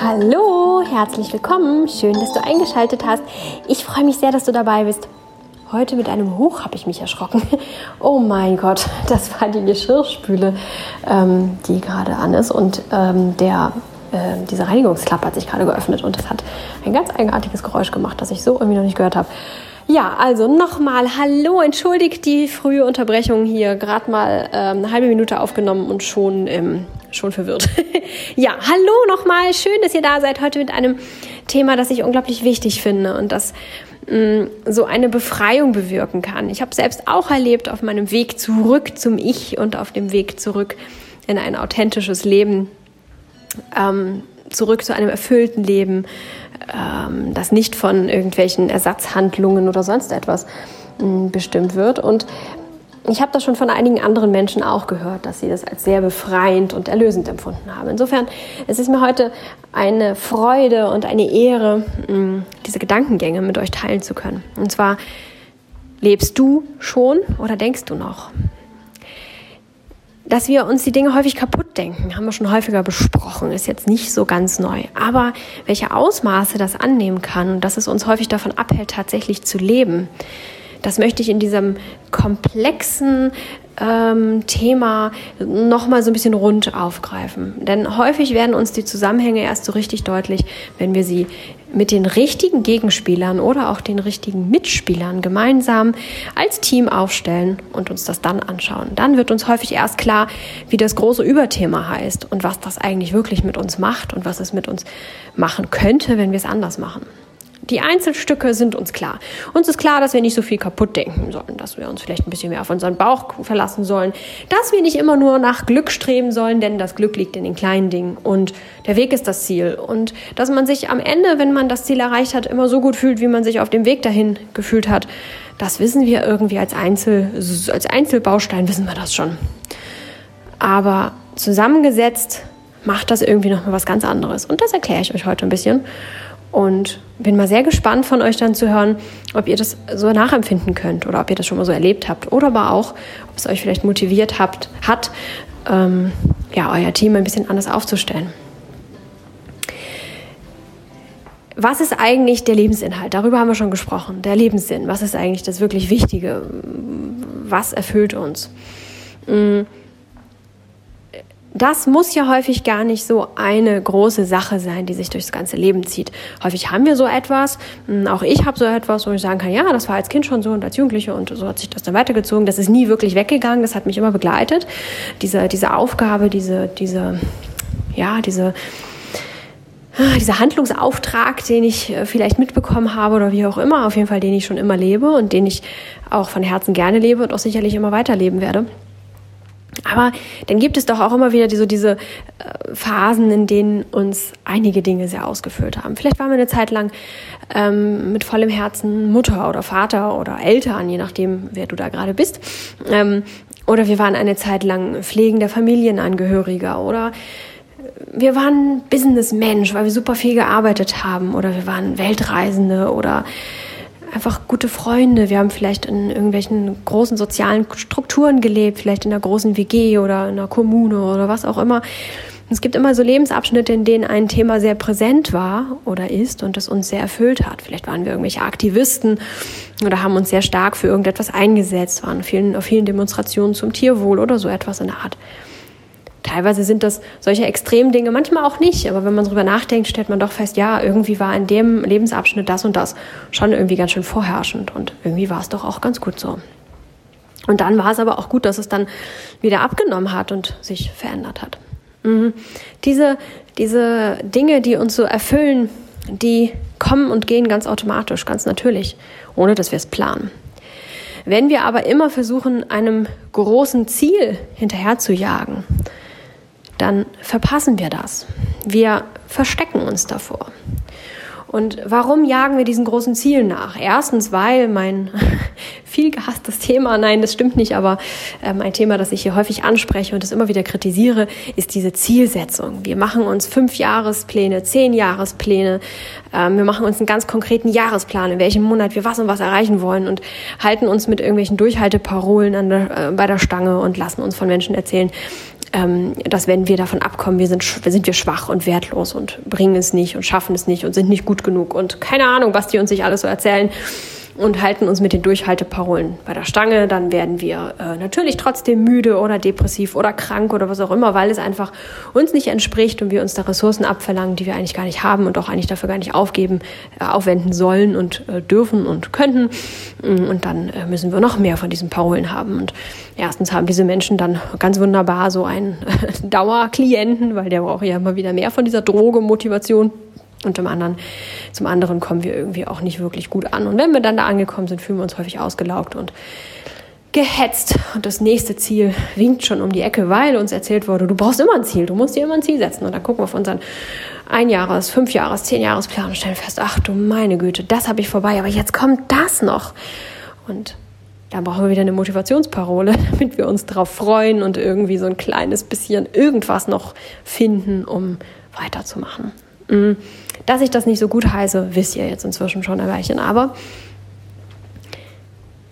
Hallo, herzlich willkommen. Schön, dass du eingeschaltet hast. Ich freue mich sehr, dass du dabei bist. Heute mit einem Hoch habe ich mich erschrocken. Oh mein Gott, das war die Geschirrspüle, ähm, die gerade an ist. Und ähm, der, äh, diese Reinigungsklappe hat sich gerade geöffnet und das hat ein ganz eigenartiges Geräusch gemacht, das ich so irgendwie noch nicht gehört habe. Ja, also nochmal Hallo, entschuldigt die frühe Unterbrechung hier, gerade mal ähm, eine halbe Minute aufgenommen und schon, ähm, schon verwirrt. ja, hallo nochmal, schön, dass ihr da seid heute mit einem Thema, das ich unglaublich wichtig finde und das so eine Befreiung bewirken kann. Ich habe selbst auch erlebt auf meinem Weg zurück zum Ich und auf dem Weg zurück in ein authentisches Leben, ähm, zurück zu einem erfüllten Leben, ähm, das nicht von irgendwelchen Ersatzhandlungen oder sonst etwas äh, bestimmt wird. Und ich habe das schon von einigen anderen Menschen auch gehört, dass sie das als sehr befreiend und erlösend empfunden haben. Insofern es ist mir heute eine Freude und eine Ehre, diese Gedankengänge mit euch teilen zu können. Und zwar, lebst du schon oder denkst du noch? Dass wir uns die Dinge häufig kaputt denken, haben wir schon häufiger besprochen, ist jetzt nicht so ganz neu. Aber welche Ausmaße das annehmen kann und dass es uns häufig davon abhält, tatsächlich zu leben, das möchte ich in diesem komplexen ähm, Thema nochmal so ein bisschen rund aufgreifen. Denn häufig werden uns die Zusammenhänge erst so richtig deutlich, wenn wir sie mit den richtigen Gegenspielern oder auch den richtigen Mitspielern gemeinsam als Team aufstellen und uns das dann anschauen. Dann wird uns häufig erst klar, wie das große Überthema heißt und was das eigentlich wirklich mit uns macht und was es mit uns machen könnte, wenn wir es anders machen. Die Einzelstücke sind uns klar. Uns ist klar, dass wir nicht so viel kaputt denken sollen, dass wir uns vielleicht ein bisschen mehr auf unseren Bauch verlassen sollen, dass wir nicht immer nur nach Glück streben sollen, denn das Glück liegt in den kleinen Dingen und der Weg ist das Ziel. Und dass man sich am Ende, wenn man das Ziel erreicht hat, immer so gut fühlt, wie man sich auf dem Weg dahin gefühlt hat, das wissen wir irgendwie als, Einzel, als Einzelbaustein, wissen wir das schon. Aber zusammengesetzt macht das irgendwie noch mal was ganz anderes. Und das erkläre ich euch heute ein bisschen. Und bin mal sehr gespannt von euch dann zu hören, ob ihr das so nachempfinden könnt oder ob ihr das schon mal so erlebt habt oder aber auch, ob es euch vielleicht motiviert habt, hat, ähm, ja, euer Team ein bisschen anders aufzustellen. Was ist eigentlich der Lebensinhalt? Darüber haben wir schon gesprochen. Der Lebenssinn. Was ist eigentlich das wirklich Wichtige? Was erfüllt uns? Mhm das muss ja häufig gar nicht so eine große Sache sein, die sich durchs ganze Leben zieht. Häufig haben wir so etwas, hm, auch ich habe so etwas, wo ich sagen kann, ja, das war als Kind schon so und als Jugendliche und so hat sich das dann weitergezogen. Das ist nie wirklich weggegangen, das hat mich immer begleitet. Diese, diese Aufgabe, diese, diese, ja, diese, ah, dieser Handlungsauftrag, den ich äh, vielleicht mitbekommen habe oder wie auch immer, auf jeden Fall den ich schon immer lebe und den ich auch von Herzen gerne lebe und auch sicherlich immer weiterleben werde. Aber dann gibt es doch auch immer wieder so diese äh, Phasen, in denen uns einige Dinge sehr ausgefüllt haben. Vielleicht waren wir eine Zeit lang ähm, mit vollem Herzen Mutter oder Vater oder Eltern, je nachdem, wer du da gerade bist. Ähm, oder wir waren eine Zeit lang pflegender Familienangehöriger oder wir waren Businessmensch, weil wir super viel gearbeitet haben oder wir waren Weltreisende oder einfach gute Freunde. Wir haben vielleicht in irgendwelchen großen sozialen Strukturen gelebt, vielleicht in einer großen WG oder in einer Kommune oder was auch immer. Es gibt immer so Lebensabschnitte, in denen ein Thema sehr präsent war oder ist und es uns sehr erfüllt hat. Vielleicht waren wir irgendwelche Aktivisten oder haben uns sehr stark für irgendetwas eingesetzt, waren vielen, auf vielen Demonstrationen zum Tierwohl oder so etwas in der Art. Teilweise sind das solche Extremdinge, manchmal auch nicht, aber wenn man darüber nachdenkt, stellt man doch fest, ja, irgendwie war in dem Lebensabschnitt das und das schon irgendwie ganz schön vorherrschend und irgendwie war es doch auch ganz gut so. Und dann war es aber auch gut, dass es dann wieder abgenommen hat und sich verändert hat. Mhm. Diese, diese Dinge, die uns so erfüllen, die kommen und gehen ganz automatisch, ganz natürlich, ohne dass wir es planen. Wenn wir aber immer versuchen, einem großen Ziel hinterher zu jagen, dann verpassen wir das. Wir verstecken uns davor. Und warum jagen wir diesen großen Zielen nach? Erstens, weil mein viel gehasstes Thema, nein, das stimmt nicht, aber ähm, ein Thema, das ich hier häufig anspreche und das immer wieder kritisiere, ist diese Zielsetzung. Wir machen uns fünf Jahrespläne, zehn Jahrespläne, ähm, wir machen uns einen ganz konkreten Jahresplan, in welchem Monat wir was und was erreichen wollen und halten uns mit irgendwelchen Durchhalteparolen der, äh, bei der Stange und lassen uns von Menschen erzählen, ähm, dass wenn wir davon abkommen, wir sind, sind wir schwach und wertlos und bringen es nicht und schaffen es nicht und sind nicht gut genug und keine Ahnung, was die uns sich alles so erzählen und halten uns mit den Durchhalteparolen bei der Stange, dann werden wir äh, natürlich trotzdem müde oder depressiv oder krank oder was auch immer, weil es einfach uns nicht entspricht und wir uns da Ressourcen abverlangen, die wir eigentlich gar nicht haben und auch eigentlich dafür gar nicht aufgeben, äh, aufwenden sollen und äh, dürfen und könnten. Mm, und dann äh, müssen wir noch mehr von diesen Parolen haben. Und erstens haben diese Menschen dann ganz wunderbar so einen Dauerklienten, weil der braucht ja immer wieder mehr von dieser Droge, Motivation. Und zum anderen, zum anderen kommen wir irgendwie auch nicht wirklich gut an. Und wenn wir dann da angekommen sind, fühlen wir uns häufig ausgelaugt und gehetzt. Und das nächste Ziel winkt schon um die Ecke, weil uns erzählt wurde, du brauchst immer ein Ziel, du musst dir immer ein Ziel setzen. Und dann gucken wir auf unseren Einjahres-, Fünfjahres-, Zehnjahresplan und stellen fest, ach du meine Güte, das habe ich vorbei, aber jetzt kommt das noch. Und dann brauchen wir wieder eine Motivationsparole, damit wir uns darauf freuen und irgendwie so ein kleines bisschen irgendwas noch finden, um weiterzumachen. Mm. Dass ich das nicht so gut heiße, wisst ihr jetzt inzwischen schon ein Weilchen. Aber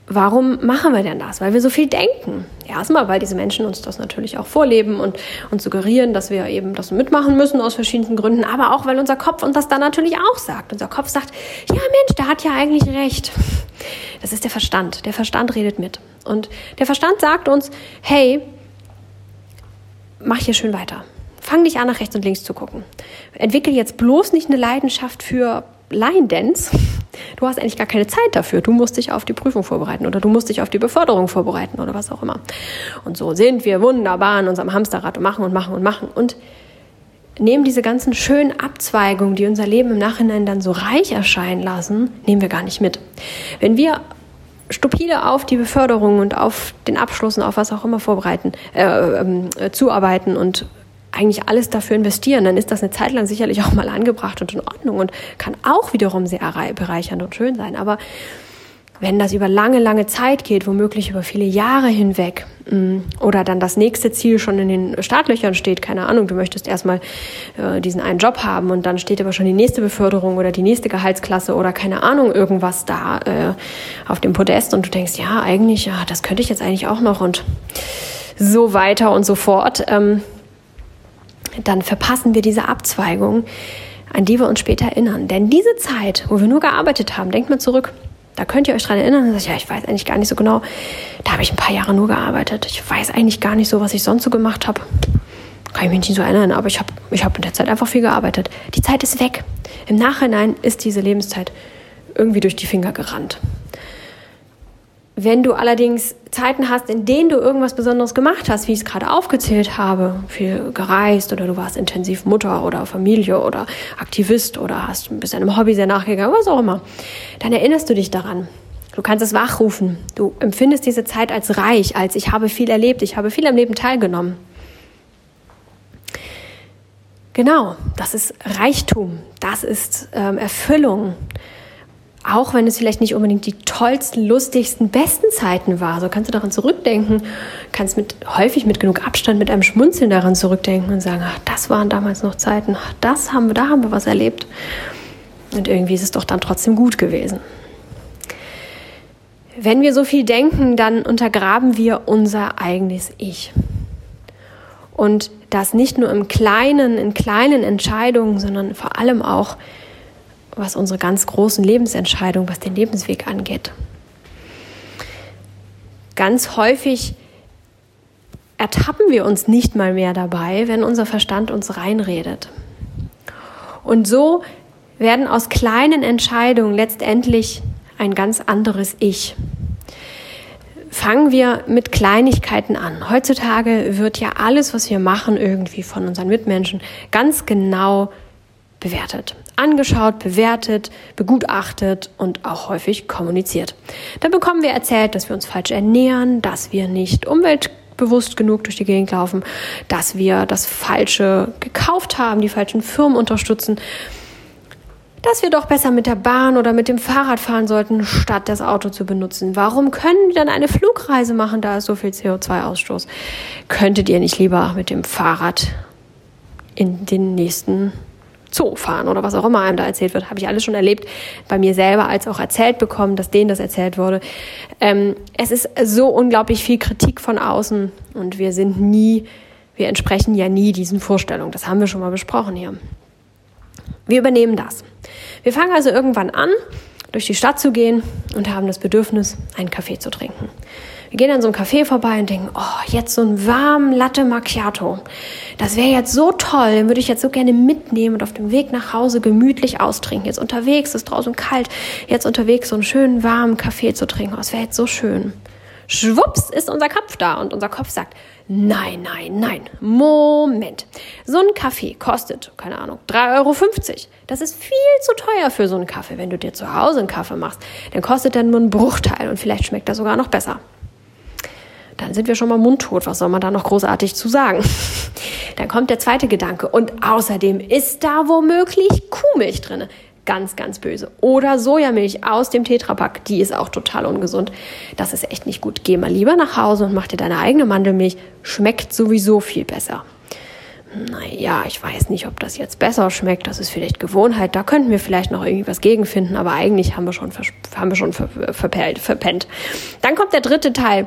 warum machen wir denn das? Weil wir so viel denken. Erstmal, weil diese Menschen uns das natürlich auch vorleben und, und suggerieren, dass wir eben das mitmachen müssen aus verschiedenen Gründen, aber auch, weil unser Kopf uns das dann natürlich auch sagt. Unser Kopf sagt, ja Mensch, der hat ja eigentlich recht. Das ist der Verstand. Der Verstand redet mit. Und der Verstand sagt uns, hey, mach hier schön weiter. Fang dich an, nach rechts und links zu gucken. Entwickel jetzt bloß nicht eine Leidenschaft für Line Dance. Du hast eigentlich gar keine Zeit dafür. Du musst dich auf die Prüfung vorbereiten oder du musst dich auf die Beförderung vorbereiten oder was auch immer. Und so sind wir wunderbar in unserem Hamsterrad und machen und machen und machen und nehmen diese ganzen schönen Abzweigungen, die unser Leben im Nachhinein dann so reich erscheinen lassen, nehmen wir gar nicht mit. Wenn wir stupide auf die Beförderung und auf den Abschluss und auf was auch immer vorbereiten, äh, äh, zuarbeiten und eigentlich alles dafür investieren, dann ist das eine Zeit lang sicherlich auch mal angebracht und in Ordnung und kann auch wiederum sehr bereichernd und schön sein. Aber wenn das über lange, lange Zeit geht, womöglich über viele Jahre hinweg, mm, oder dann das nächste Ziel schon in den Startlöchern steht, keine Ahnung, du möchtest erstmal äh, diesen einen Job haben und dann steht aber schon die nächste Beförderung oder die nächste Gehaltsklasse oder keine Ahnung, irgendwas da äh, auf dem Podest und du denkst, ja, eigentlich, ja, das könnte ich jetzt eigentlich auch noch und so weiter und so fort. Ähm, dann verpassen wir diese Abzweigung, an die wir uns später erinnern. Denn diese Zeit, wo wir nur gearbeitet haben, denkt mal zurück. Da könnt ihr euch dran erinnern und sagt, ja, ich weiß eigentlich gar nicht so genau. Da habe ich ein paar Jahre nur gearbeitet. Ich weiß eigentlich gar nicht so, was ich sonst so gemacht habe. Kann ich mich nicht so erinnern, aber ich habe ich hab in der Zeit einfach viel gearbeitet. Die Zeit ist weg. Im Nachhinein ist diese Lebenszeit irgendwie durch die Finger gerannt. Wenn du allerdings Zeiten hast, in denen du irgendwas Besonderes gemacht hast, wie ich es gerade aufgezählt habe, viel gereist oder du warst intensiv Mutter oder Familie oder Aktivist oder hast bist einem Hobby sehr nachgegangen, was auch immer, dann erinnerst du dich daran. Du kannst es wachrufen. Du empfindest diese Zeit als reich, als ich habe viel erlebt, ich habe viel am Leben teilgenommen. Genau, das ist Reichtum, das ist ähm, Erfüllung, auch wenn es vielleicht nicht unbedingt die tollsten, lustigsten, besten Zeiten war, so kannst du daran zurückdenken, kannst mit, häufig mit genug Abstand, mit einem Schmunzeln daran zurückdenken und sagen, ach, das waren damals noch Zeiten, ach, das haben wir, da haben wir was erlebt. Und irgendwie ist es doch dann trotzdem gut gewesen. Wenn wir so viel denken, dann untergraben wir unser eigenes Ich. Und das nicht nur im Kleinen, in kleinen Entscheidungen, sondern vor allem auch was unsere ganz großen Lebensentscheidungen, was den Lebensweg angeht. Ganz häufig ertappen wir uns nicht mal mehr dabei, wenn unser Verstand uns reinredet. Und so werden aus kleinen Entscheidungen letztendlich ein ganz anderes Ich. Fangen wir mit Kleinigkeiten an. Heutzutage wird ja alles, was wir machen, irgendwie von unseren Mitmenschen ganz genau bewertet angeschaut, bewertet, begutachtet und auch häufig kommuniziert. Dann bekommen wir erzählt, dass wir uns falsch ernähren, dass wir nicht umweltbewusst genug durch die Gegend laufen, dass wir das Falsche gekauft haben, die falschen Firmen unterstützen. dass wir doch besser mit der Bahn oder mit dem Fahrrad fahren sollten, statt das Auto zu benutzen. Warum können wir dann eine Flugreise machen, da ist so viel CO2-Ausstoß? Könntet ihr nicht lieber mit dem Fahrrad in den nächsten Zoo fahren oder was auch immer einem da erzählt wird, habe ich alles schon erlebt, bei mir selber als auch erzählt bekommen, dass denen das erzählt wurde. Ähm, es ist so unglaublich viel Kritik von außen und wir sind nie, wir entsprechen ja nie diesen Vorstellungen. Das haben wir schon mal besprochen hier. Wir übernehmen das. Wir fangen also irgendwann an, durch die Stadt zu gehen und haben das Bedürfnis, einen Kaffee zu trinken. Gehen an so einem Café vorbei und denken, oh, jetzt so einen warmen Latte Macchiato. Das wäre jetzt so toll, würde ich jetzt so gerne mitnehmen und auf dem Weg nach Hause gemütlich austrinken. Jetzt unterwegs ist draußen kalt, jetzt unterwegs so einen schönen warmen Kaffee zu trinken. Oh, das wäre jetzt so schön. Schwupps ist unser Kopf da und unser Kopf sagt, nein, nein, nein, Moment. So ein Kaffee kostet, keine Ahnung, 3,50 Euro. Das ist viel zu teuer für so einen Kaffee. Wenn du dir zu Hause einen Kaffee machst, dann kostet der nur einen Bruchteil und vielleicht schmeckt er sogar noch besser dann sind wir schon mal mundtot. Was soll man da noch großartig zu sagen? Dann kommt der zweite Gedanke. Und außerdem ist da womöglich Kuhmilch drin. Ganz, ganz böse. Oder Sojamilch aus dem Tetrapack. Die ist auch total ungesund. Das ist echt nicht gut. Geh mal lieber nach Hause und mach dir deine eigene Mandelmilch. Schmeckt sowieso viel besser. Naja, ich weiß nicht, ob das jetzt besser schmeckt. Das ist vielleicht Gewohnheit. Da könnten wir vielleicht noch irgendwie was gegenfinden. Aber eigentlich haben wir schon, haben wir schon verpellt, verpennt. Dann kommt der dritte Teil.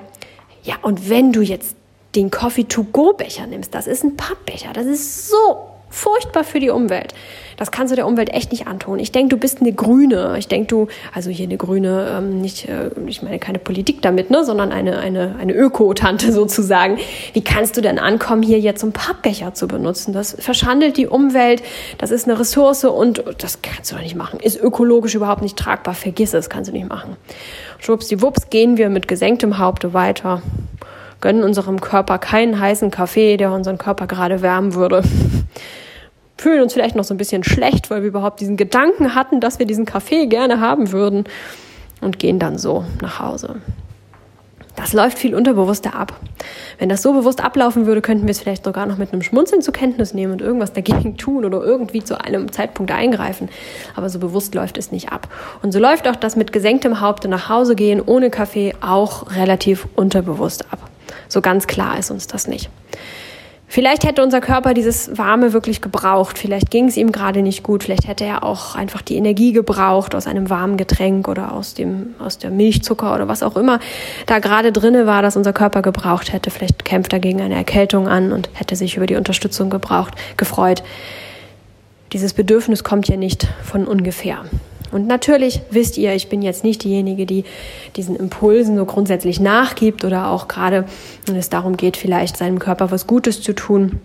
Ja, und wenn du jetzt den Coffee-to-go-Becher nimmst, das ist ein Pappbecher, das ist so furchtbar für die Umwelt. Das kannst du der Umwelt echt nicht antun. Ich denke, du bist eine Grüne. Ich denke, du, also hier eine Grüne, ähm, nicht, äh, ich meine keine Politik damit, ne, sondern eine, eine, eine Öko-Tante sozusagen. Wie kannst du denn ankommen, hier jetzt einen Pappbecher zu benutzen? Das verschandelt die Umwelt, das ist eine Ressource und das kannst du doch nicht machen. Ist ökologisch überhaupt nicht tragbar. Vergiss es, kannst du nicht machen. Schwuppsdiwupps gehen wir mit gesenktem Haupte weiter, gönnen unserem Körper keinen heißen Kaffee, der unseren Körper gerade wärmen würde. Fühlen uns vielleicht noch so ein bisschen schlecht, weil wir überhaupt diesen Gedanken hatten, dass wir diesen Kaffee gerne haben würden und gehen dann so nach Hause. Das läuft viel unterbewusster ab. Wenn das so bewusst ablaufen würde, könnten wir es vielleicht sogar noch mit einem Schmunzeln zur Kenntnis nehmen und irgendwas dagegen tun oder irgendwie zu einem Zeitpunkt eingreifen. Aber so bewusst läuft es nicht ab. Und so läuft auch das mit gesenktem Haupte nach Hause gehen ohne Kaffee auch relativ unterbewusst ab. So ganz klar ist uns das nicht. Vielleicht hätte unser Körper dieses Warme wirklich gebraucht. Vielleicht ging es ihm gerade nicht gut. Vielleicht hätte er auch einfach die Energie gebraucht aus einem warmen Getränk oder aus dem, aus der Milchzucker oder was auch immer da gerade drinne war, dass unser Körper gebraucht hätte. Vielleicht kämpft er gegen eine Erkältung an und hätte sich über die Unterstützung gebraucht, gefreut. Dieses Bedürfnis kommt ja nicht von ungefähr. Und natürlich wisst ihr, ich bin jetzt nicht diejenige, die diesen Impulsen so grundsätzlich nachgibt oder auch gerade, wenn es darum geht, vielleicht seinem Körper was Gutes zu tun,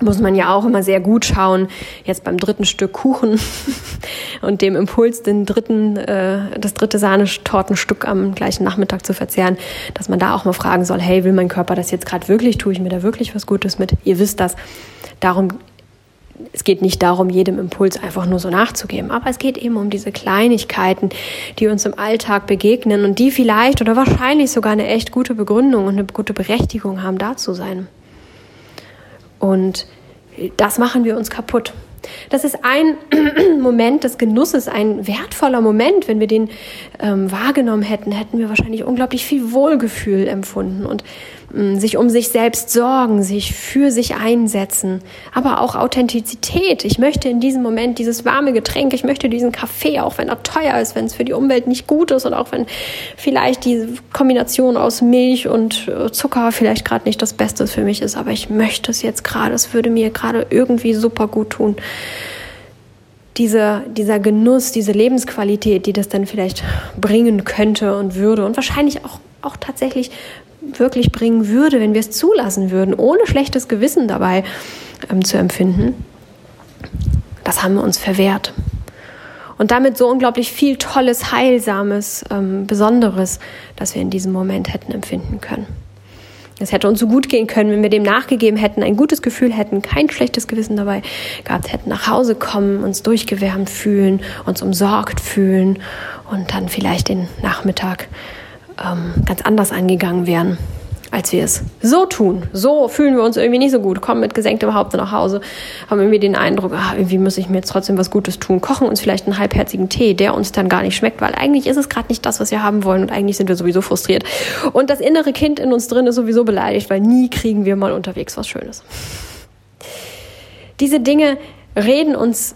muss man ja auch immer sehr gut schauen, jetzt beim dritten Stück Kuchen und dem Impuls, den dritten, äh, das dritte Sahnetortenstück am gleichen Nachmittag zu verzehren, dass man da auch mal fragen soll, hey, will mein Körper das jetzt gerade wirklich, tue ich mir da wirklich was Gutes mit? Ihr wisst das. Darum es geht nicht darum, jedem Impuls einfach nur so nachzugeben, aber es geht eben um diese Kleinigkeiten, die uns im Alltag begegnen und die vielleicht oder wahrscheinlich sogar eine echt gute Begründung und eine gute Berechtigung haben, da zu sein. Und das machen wir uns kaputt. Das ist ein Moment des Genusses, ein wertvoller Moment. Wenn wir den ähm, wahrgenommen hätten, hätten wir wahrscheinlich unglaublich viel Wohlgefühl empfunden und sich um sich selbst sorgen, sich für sich einsetzen, aber auch Authentizität. Ich möchte in diesem Moment dieses warme Getränk, ich möchte diesen Kaffee, auch wenn er teuer ist, wenn es für die Umwelt nicht gut ist und auch wenn vielleicht diese Kombination aus Milch und äh, Zucker vielleicht gerade nicht das Beste für mich ist, aber ich möchte es jetzt gerade, es würde mir gerade irgendwie super gut tun. Diese, dieser Genuss, diese Lebensqualität, die das dann vielleicht bringen könnte und würde und wahrscheinlich auch, auch tatsächlich wirklich bringen würde, wenn wir es zulassen würden, ohne schlechtes Gewissen dabei ähm, zu empfinden, das haben wir uns verwehrt. Und damit so unglaublich viel Tolles, Heilsames, ähm, Besonderes, das wir in diesem Moment hätten empfinden können. Es hätte uns so gut gehen können, wenn wir dem nachgegeben hätten, ein gutes Gefühl hätten, kein schlechtes Gewissen dabei gehabt hätten, nach Hause kommen, uns durchgewärmt fühlen, uns umsorgt fühlen und dann vielleicht den Nachmittag ähm, ganz anders angegangen wären. als wir es so tun. So fühlen wir uns irgendwie nicht so gut, kommen mit gesenktem Haupt nach Hause, haben irgendwie den Eindruck, ah, irgendwie muss ich mir jetzt trotzdem was Gutes tun, kochen uns vielleicht einen halbherzigen Tee, der uns dann gar nicht schmeckt, weil eigentlich ist es gerade nicht das, was wir haben wollen und eigentlich sind wir sowieso frustriert. Und das innere Kind in uns drin ist sowieso beleidigt, weil nie kriegen wir mal unterwegs was Schönes. Diese Dinge reden uns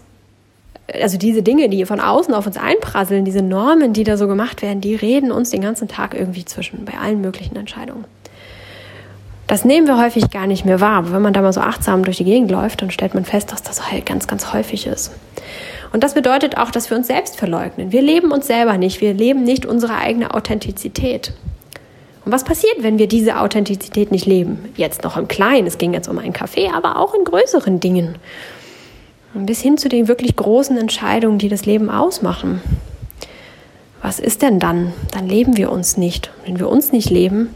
also diese Dinge, die von außen auf uns einprasseln, diese Normen, die da so gemacht werden, die reden uns den ganzen Tag irgendwie zwischen bei allen möglichen Entscheidungen. Das nehmen wir häufig gar nicht mehr wahr. Aber wenn man da mal so achtsam durch die Gegend läuft, dann stellt man fest, dass das halt ganz, ganz häufig ist. Und das bedeutet auch, dass wir uns selbst verleugnen. Wir leben uns selber nicht. Wir leben nicht unsere eigene Authentizität. Und was passiert, wenn wir diese Authentizität nicht leben? Jetzt noch im Kleinen, es ging jetzt um einen Kaffee, aber auch in größeren Dingen. Bis hin zu den wirklich großen Entscheidungen, die das Leben ausmachen. Was ist denn dann? Dann leben wir uns nicht. Wenn wir uns nicht leben,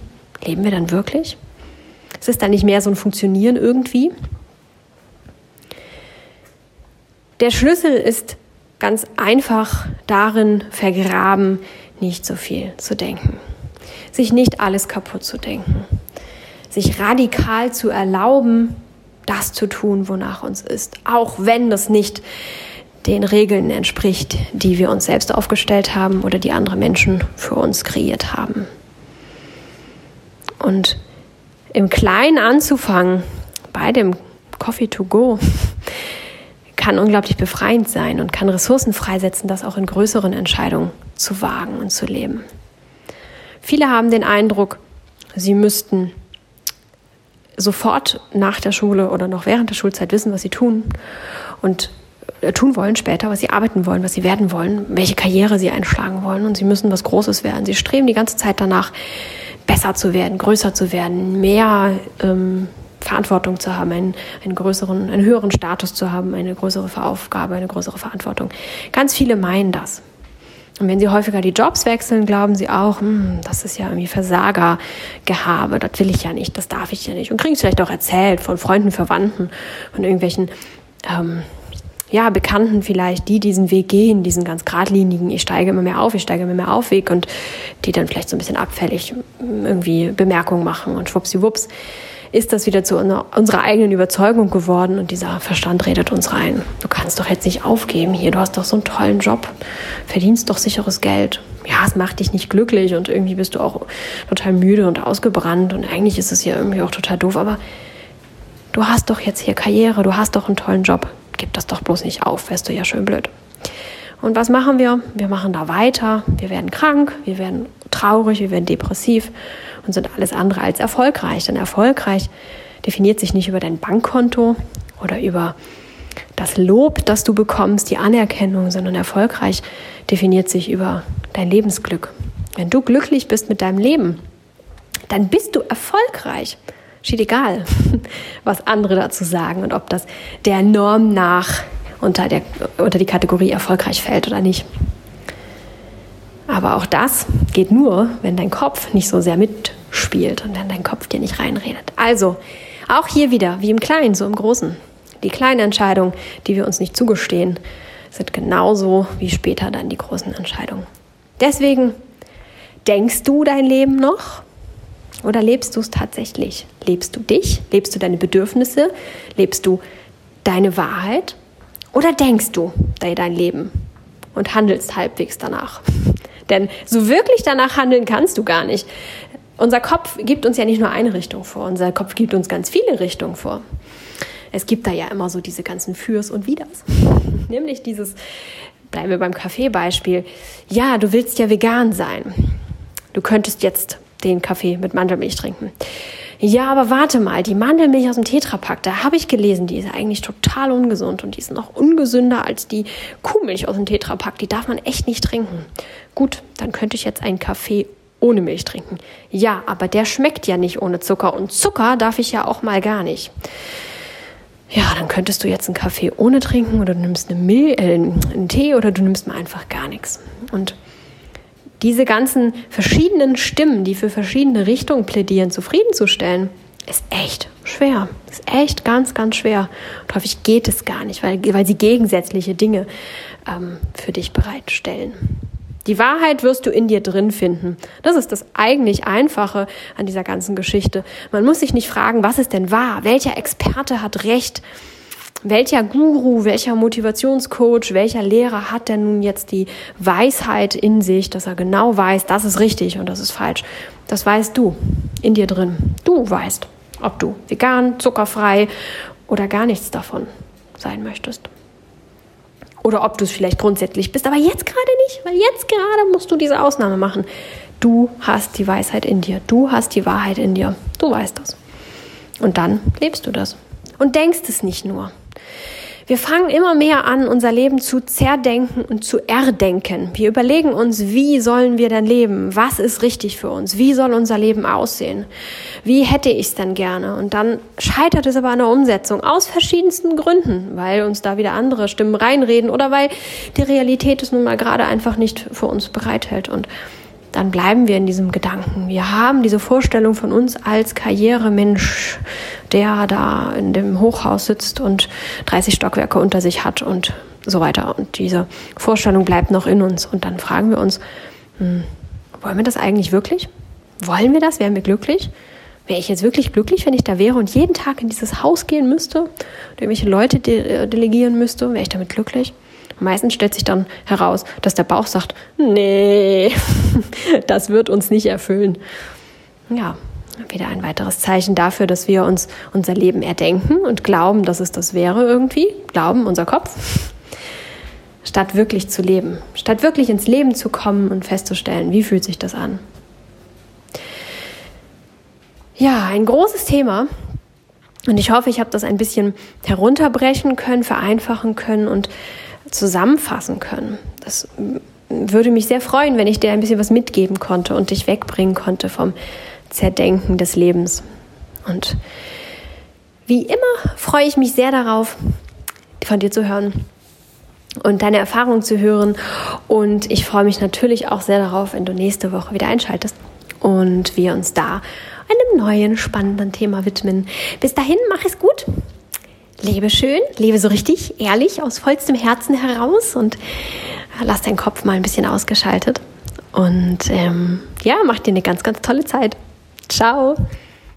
leben wir dann wirklich? Es ist dann nicht mehr so ein Funktionieren irgendwie. Der Schlüssel ist ganz einfach darin vergraben, nicht so viel zu denken. Sich nicht alles kaputt zu denken. Sich radikal zu erlauben, das zu tun, wonach uns ist. Auch wenn das nicht den Regeln entspricht, die wir uns selbst aufgestellt haben oder die andere Menschen für uns kreiert haben. Und im Kleinen anzufangen, bei dem Coffee to go, kann unglaublich befreiend sein und kann Ressourcen freisetzen, das auch in größeren Entscheidungen zu wagen und zu leben. Viele haben den Eindruck, sie müssten sofort nach der Schule oder noch während der Schulzeit wissen, was sie tun und äh, tun wollen später, was sie arbeiten wollen, was sie werden wollen, welche Karriere sie einschlagen wollen und sie müssen was Großes werden. Sie streben die ganze Zeit danach, besser zu werden, größer zu werden, mehr ähm, Verantwortung zu haben, einen, einen größeren, einen höheren Status zu haben, eine größere Aufgabe, eine größere Verantwortung. Ganz viele meinen das. Und wenn sie häufiger die Jobs wechseln, glauben sie auch, hm, das ist ja irgendwie Versagergehabe, das will ich ja nicht, das darf ich ja nicht. Und kriegen es vielleicht auch erzählt von Freunden, Verwandten, von irgendwelchen ähm, ja, Bekannten vielleicht, die diesen Weg gehen, diesen ganz geradlinigen, ich steige immer mehr auf, ich steige immer mehr auf Weg und die dann vielleicht so ein bisschen abfällig irgendwie Bemerkungen machen und schwuppsiwupps ist das wieder zu unserer eigenen Überzeugung geworden und dieser Verstand redet uns rein. Du kannst doch jetzt nicht aufgeben hier, du hast doch so einen tollen Job, verdienst doch sicheres Geld. Ja, es macht dich nicht glücklich und irgendwie bist du auch total müde und ausgebrannt und eigentlich ist es ja irgendwie auch total doof, aber du hast doch jetzt hier Karriere, du hast doch einen tollen Job. Gib das doch bloß nicht auf, wärst du ja schön blöd. Und was machen wir? Wir machen da weiter, wir werden krank, wir werden traurig, wir werden depressiv und sind alles andere als erfolgreich. Denn erfolgreich definiert sich nicht über dein Bankkonto oder über das Lob, das du bekommst, die Anerkennung, sondern erfolgreich definiert sich über dein Lebensglück. Wenn du glücklich bist mit deinem Leben, dann bist du erfolgreich steht egal, was andere dazu sagen und ob das der Norm nach unter, der, unter die Kategorie erfolgreich fällt oder nicht. Aber auch das geht nur, wenn dein Kopf nicht so sehr mitspielt und wenn dein Kopf dir nicht reinredet. Also, auch hier wieder, wie im Kleinen, so im Großen. Die kleinen Entscheidungen, die wir uns nicht zugestehen, sind genauso wie später dann die großen Entscheidungen. Deswegen, denkst du dein Leben noch? Oder lebst du es tatsächlich? Lebst du dich? Lebst du deine Bedürfnisse? Lebst du deine Wahrheit? Oder denkst du dein Leben und handelst halbwegs danach? Denn so wirklich danach handeln kannst du gar nicht. Unser Kopf gibt uns ja nicht nur eine Richtung vor, unser Kopf gibt uns ganz viele Richtungen vor. Es gibt da ja immer so diese ganzen Fürs und Widers. Nämlich dieses, bleiben wir beim Kaffeebeispiel, ja, du willst ja vegan sein. Du könntest jetzt den Kaffee mit Mandelmilch trinken. Ja, aber warte mal, die Mandelmilch aus dem Tetrapack, da habe ich gelesen, die ist eigentlich total ungesund und die ist noch ungesünder als die Kuhmilch aus dem Tetrapack. Die darf man echt nicht trinken. Gut, dann könnte ich jetzt einen Kaffee ohne Milch trinken. Ja, aber der schmeckt ja nicht ohne Zucker und Zucker darf ich ja auch mal gar nicht. Ja, dann könntest du jetzt einen Kaffee ohne trinken oder du nimmst eine Mil äh, einen Tee oder du nimmst mal einfach gar nichts. Und diese ganzen verschiedenen Stimmen, die für verschiedene Richtungen plädieren, zufriedenzustellen, ist echt schwer. Ist echt ganz, ganz schwer. Und häufig geht es gar nicht, weil, weil sie gegensätzliche Dinge ähm, für dich bereitstellen. Die Wahrheit wirst du in dir drin finden. Das ist das eigentlich Einfache an dieser ganzen Geschichte. Man muss sich nicht fragen, was ist denn wahr? Welcher Experte hat recht? Welcher Guru, welcher Motivationscoach, welcher Lehrer hat denn nun jetzt die Weisheit in sich, dass er genau weiß, das ist richtig und das ist falsch? Das weißt du in dir drin. Du weißt, ob du vegan, zuckerfrei oder gar nichts davon sein möchtest. Oder ob du es vielleicht grundsätzlich bist, aber jetzt gerade nicht, weil jetzt gerade musst du diese Ausnahme machen. Du hast die Weisheit in dir, du hast die Wahrheit in dir, du weißt das. Und dann lebst du das und denkst es nicht nur. Wir fangen immer mehr an, unser Leben zu zerdenken und zu erdenken. Wir überlegen uns, wie sollen wir denn leben? Was ist richtig für uns? Wie soll unser Leben aussehen? Wie hätte ich es denn gerne? Und dann scheitert es aber an der Umsetzung aus verschiedensten Gründen, weil uns da wieder andere Stimmen reinreden oder weil die Realität es nun mal gerade einfach nicht für uns bereithält. Und dann bleiben wir in diesem Gedanken. Wir haben diese Vorstellung von uns als Karrieremensch, der da in dem Hochhaus sitzt und 30 Stockwerke unter sich hat und so weiter. Und diese Vorstellung bleibt noch in uns. Und dann fragen wir uns, hm, wollen wir das eigentlich wirklich? Wollen wir das? Wären wir glücklich? Wäre ich jetzt wirklich glücklich, wenn ich da wäre und jeden Tag in dieses Haus gehen müsste und irgendwelche Leute de äh, delegieren müsste? Wäre ich damit glücklich? Meistens stellt sich dann heraus, dass der Bauch sagt, nee, das wird uns nicht erfüllen. Ja, wieder ein weiteres Zeichen dafür, dass wir uns unser Leben erdenken und glauben, dass es das wäre irgendwie. Glauben, unser Kopf. Statt wirklich zu leben. Statt wirklich ins Leben zu kommen und festzustellen, wie fühlt sich das an. Ja, ein großes Thema. Und ich hoffe, ich habe das ein bisschen herunterbrechen können, vereinfachen können und zusammenfassen können. Das würde mich sehr freuen, wenn ich dir ein bisschen was mitgeben konnte und dich wegbringen konnte vom Zerdenken des Lebens. Und wie immer freue ich mich sehr darauf, von dir zu hören und deine Erfahrungen zu hören. Und ich freue mich natürlich auch sehr darauf, wenn du nächste Woche wieder einschaltest und wir uns da einem neuen spannenden Thema widmen. Bis dahin, mach es gut. Lebe schön, lebe so richtig, ehrlich, aus vollstem Herzen heraus und lass deinen Kopf mal ein bisschen ausgeschaltet. Und ähm, ja, mach dir eine ganz, ganz tolle Zeit. Ciao.